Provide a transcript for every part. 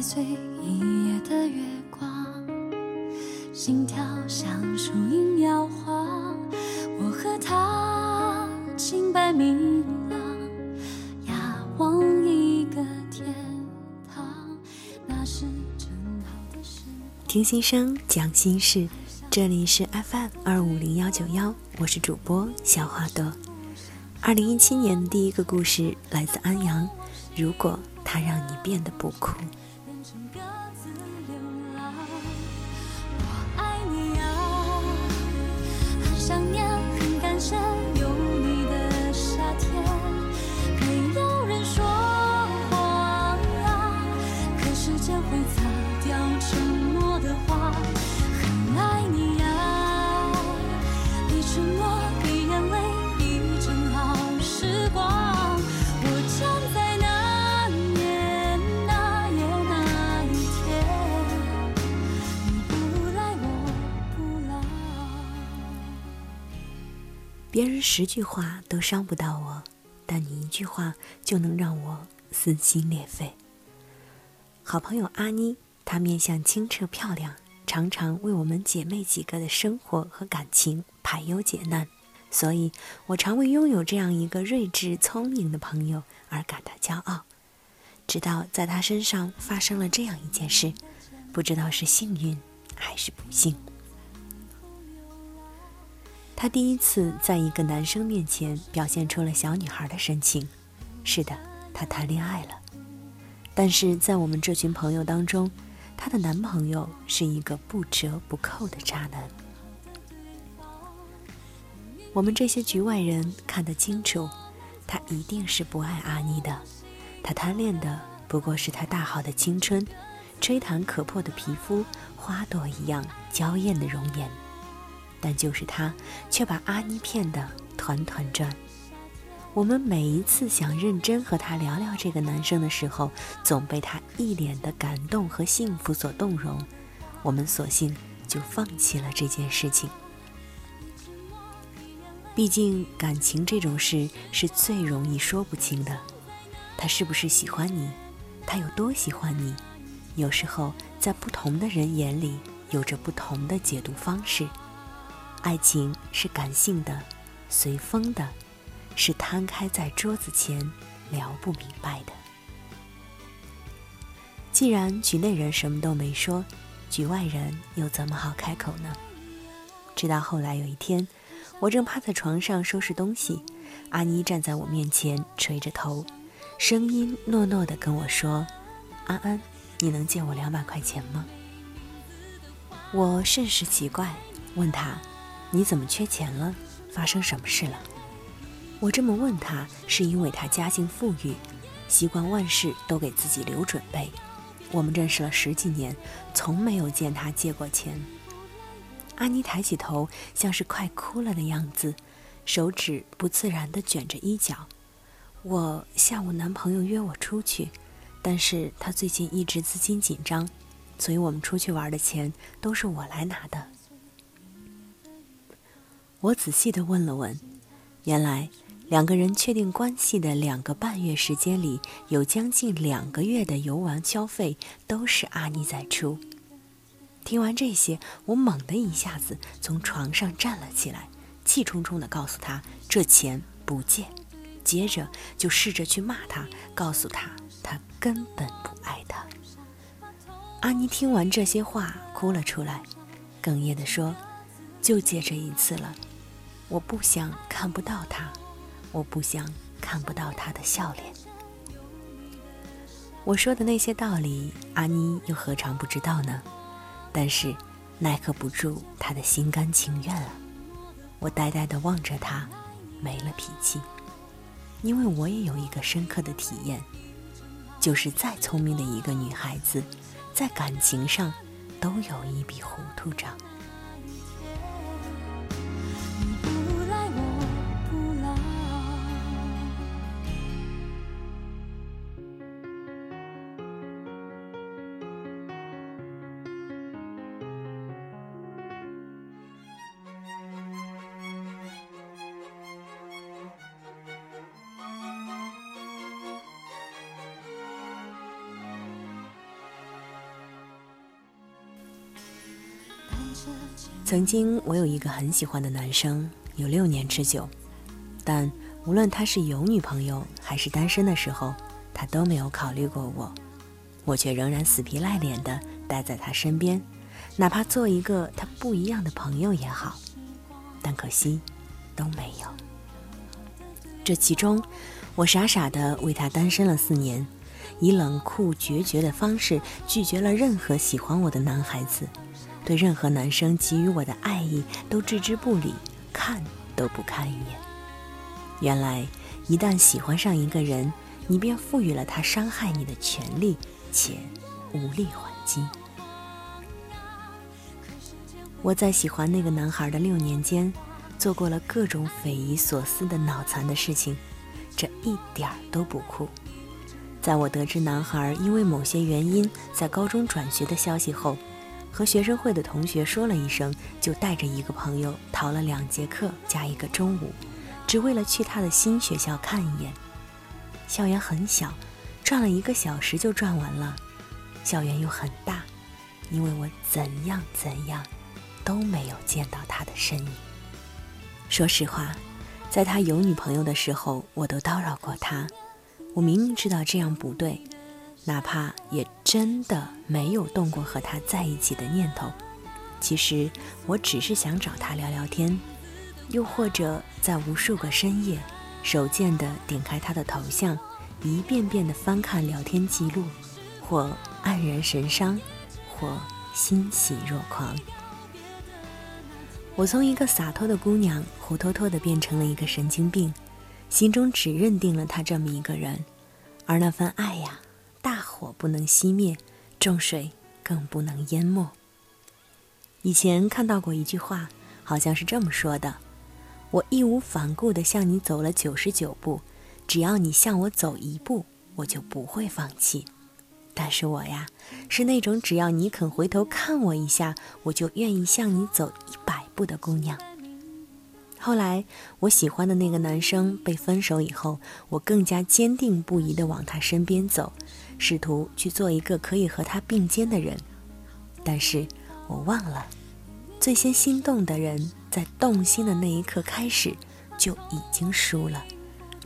踩碎一夜的月光，心跳像树影摇晃。我和他清白明朗，仰望一个天堂，那是正好的时光。听心声，讲心事，这里是 FM 二五零幺九幺，我是主播小花朵。二零一七年第一个故事来自安阳，如果它让你变得不哭。别人十句话都伤不到我，但你一句话就能让我撕心裂肺。好朋友阿妮，她面相清澈漂亮，常常为我们姐妹几个的生活和感情排忧解难，所以我常为拥有这样一个睿智聪明的朋友而感到骄傲。直到在她身上发生了这样一件事，不知道是幸运还是不幸。她第一次在一个男生面前表现出了小女孩的神情。是的，她谈恋爱了。但是在我们这群朋友当中，她的男朋友是一个不折不扣的渣男。我们这些局外人看得清楚，他一定是不爱阿妮的。他贪恋的不过是她大好的青春，吹弹可破的皮肤，花朵一样娇艳的容颜。但就是他，却把阿妮骗得团团转。我们每一次想认真和他聊聊这个男生的时候，总被他一脸的感动和幸福所动容，我们索性就放弃了这件事情。毕竟感情这种事是最容易说不清的，他是不是喜欢你，他有多喜欢你，有时候在不同的人眼里有着不同的解读方式。爱情是感性的，随风的，是摊开在桌子前聊不明白的。既然局内人什么都没说，局外人又怎么好开口呢？直到后来有一天，我正趴在床上收拾东西，阿妮站在我面前，垂着头，声音糯糯的跟我说：“安安，你能借我两百块钱吗？”我甚是奇怪，问他。你怎么缺钱了？发生什么事了？我这么问他，是因为他家境富裕，习惯万事都给自己留准备。我们认识了十几年，从没有见他借过钱。阿妮抬起头，像是快哭了的样子，手指不自然地卷着衣角。我下午男朋友约我出去，但是他最近一直资金紧张，所以我们出去玩的钱都是我来拿的。我仔细地问了问，原来两个人确定关系的两个半月时间里，有将近两个月的游玩消费都是阿妮在出。听完这些，我猛地一下子从床上站了起来，气冲冲地告诉他这钱不借，接着就试着去骂他，告诉他他根本不爱他。阿妮听完这些话，哭了出来，哽咽地说：“就借这一次了。”我不想看不到他，我不想看不到他的笑脸。我说的那些道理，阿妮又何尝不知道呢？但是奈何不住他的心甘情愿啊！我呆呆地望着他，没了脾气，因为我也有一个深刻的体验，就是再聪明的一个女孩子，在感情上都有一笔糊涂账。曾经我有一个很喜欢的男生，有六年之久，但无论他是有女朋友还是单身的时候，他都没有考虑过我，我却仍然死皮赖脸的待在他身边，哪怕做一个他不一样的朋友也好，但可惜都没有。这其中，我傻傻的为他单身了四年，以冷酷决绝的方式拒绝了任何喜欢我的男孩子。对任何男生给予我的爱意都置之不理，看都不看一眼。原来，一旦喜欢上一个人，你便赋予了他伤害你的权利，且无力还击。我在喜欢那个男孩的六年间，做过了各种匪夷所思的脑残的事情，这一点儿都不酷。在我得知男孩因为某些原因在高中转学的消息后，和学生会的同学说了一声，就带着一个朋友逃了两节课加一个中午，只为了去他的新学校看一眼。校园很小，转了一个小时就转完了。校园又很大，因为我怎样怎样都没有见到他的身影。说实话，在他有女朋友的时候，我都叨扰过他。我明明知道这样不对。哪怕也真的没有动过和他在一起的念头，其实我只是想找他聊聊天，又或者在无数个深夜，手贱的点开他的头像，一遍遍的翻看聊天记录，或黯然神伤，或欣喜若狂。我从一个洒脱的姑娘，活脱脱的变成了一个神经病，心中只认定了他这么一个人，而那份爱呀。火不能熄灭，重水更不能淹没。以前看到过一句话，好像是这么说的：“我义无反顾地向你走了九十九步，只要你向我走一步，我就不会放弃。”但是我呀，是那种只要你肯回头看我一下，我就愿意向你走一百步的姑娘。后来，我喜欢的那个男生被分手以后，我更加坚定不移地往他身边走。试图去做一个可以和他并肩的人，但是我忘了，最先心动的人在动心的那一刻开始就已经输了，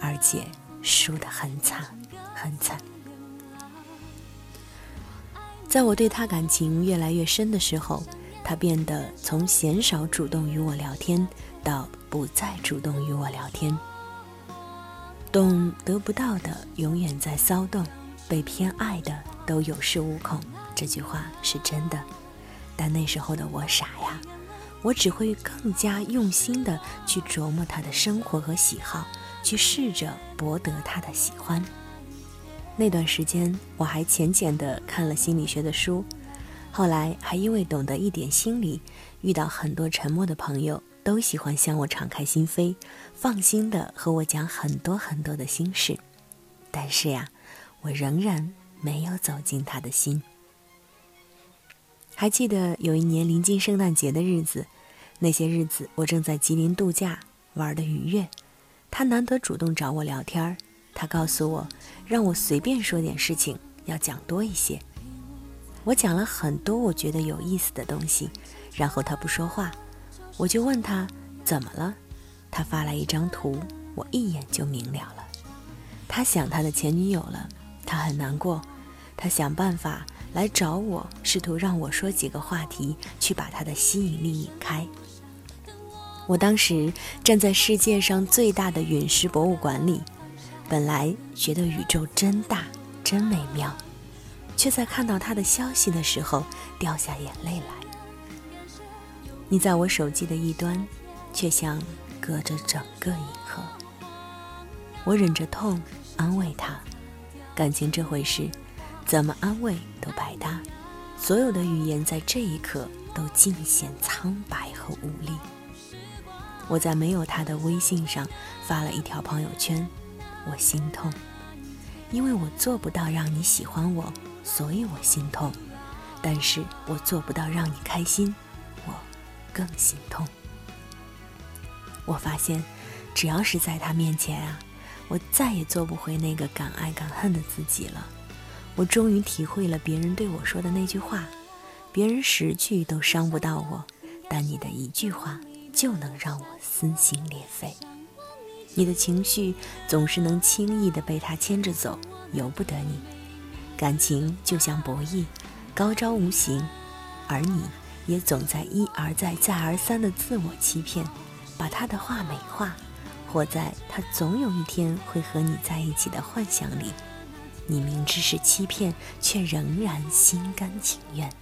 而且输得很惨，很惨。在我对他感情越来越深的时候，他变得从鲜少主动与我聊天到不再主动与我聊天。懂得不到的，永远在骚动。被偏爱的都有恃无恐，这句话是真的。但那时候的我傻呀，我只会更加用心的去琢磨他的生活和喜好，去试着博得他的喜欢。那段时间，我还浅浅的看了心理学的书，后来还因为懂得一点心理，遇到很多沉默的朋友，都喜欢向我敞开心扉，放心的和我讲很多很多的心事。但是呀。我仍然没有走进他的心。还记得有一年临近圣诞节的日子，那些日子我正在吉林度假，玩的愉悦。他难得主动找我聊天儿，他告诉我让我随便说点事情，要讲多一些。我讲了很多我觉得有意思的东西，然后他不说话，我就问他怎么了。他发来一张图，我一眼就明了了，他想他的前女友了。他很难过，他想办法来找我，试图让我说几个话题，去把他的吸引力引开。我当时站在世界上最大的陨石博物馆里，本来觉得宇宙真大，真美妙，却在看到他的消息的时候掉下眼泪来。你在我手机的一端，却像隔着整个银河。我忍着痛安慰他。感情这回事，怎么安慰都白搭。所有的语言在这一刻都尽显苍白和无力。我在没有他的微信上发了一条朋友圈，我心痛，因为我做不到让你喜欢我，所以我心痛。但是我做不到让你开心，更心痛。我发现，只要是在他面前啊。我再也做不回那个敢爱敢恨的自己了。我终于体会了别人对我说的那句话：别人十句都伤不到我，但你的一句话就能让我撕心裂肺。你的情绪总是能轻易地被他牵着走，由不得你。感情就像博弈，高招无形，而你也总在一而再、再而三的自我欺骗，把他的话美化，活在他总有一天会和你在一起的幻想里。你明知是欺骗，却仍然心甘情愿。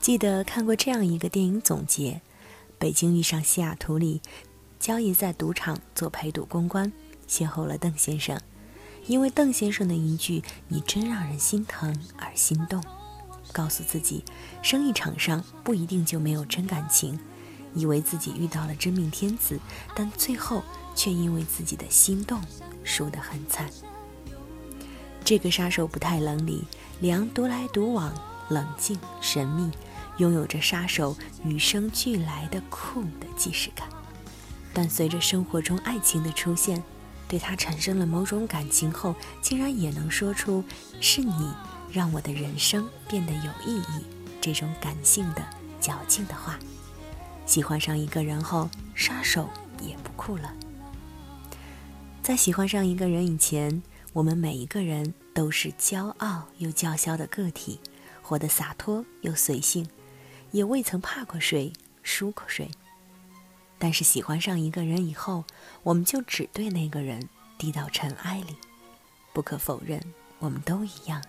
记得看过这样一个电影总结：《北京遇上西雅图》里。交易在赌场做陪赌公关，邂逅了邓先生。因为邓先生的一句“你真让人心疼”而心动，告诉自己，生意场上不一定就没有真感情。以为自己遇到了真命天子，但最后却因为自己的心动输得很惨。这个杀手不太冷里，梁独来独往，冷静神秘，拥有着杀手与生俱来的酷的既视感。但随着生活中爱情的出现，对他产生了某种感情后，竟然也能说出“是你让我的人生变得有意义”这种感性的、矫情的话。喜欢上一个人后，杀手也不酷了。在喜欢上一个人以前，我们每一个人都是骄傲又叫嚣的个体，活得洒脱又随性，也未曾怕过谁，输过谁。但是喜欢上一个人以后，我们就只对那个人低到尘埃里。不可否认，我们都一样。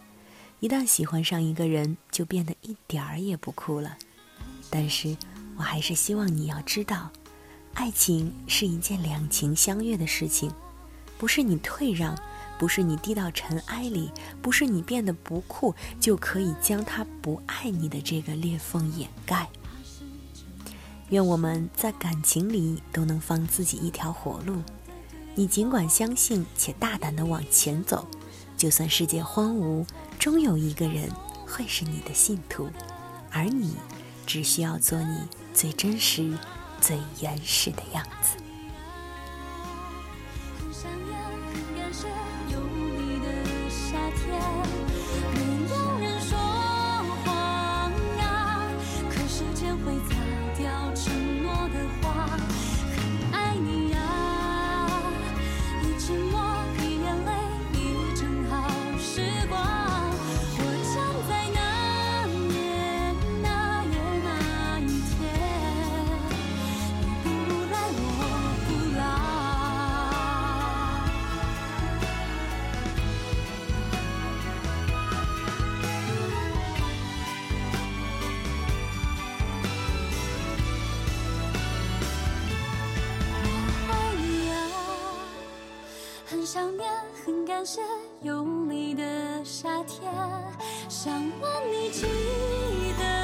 一旦喜欢上一个人，就变得一点儿也不酷了。但是我还是希望你要知道，爱情是一件两情相悦的事情，不是你退让，不是你低到尘埃里，不是你变得不酷就可以将他不爱你的这个裂缝掩盖。愿我们在感情里都能放自己一条活路。你尽管相信且大胆地往前走，就算世界荒芜，终有一个人会是你的信徒，而你只需要做你最真实、最原始的样子。很想念很感谢有你的夏天。想问你记得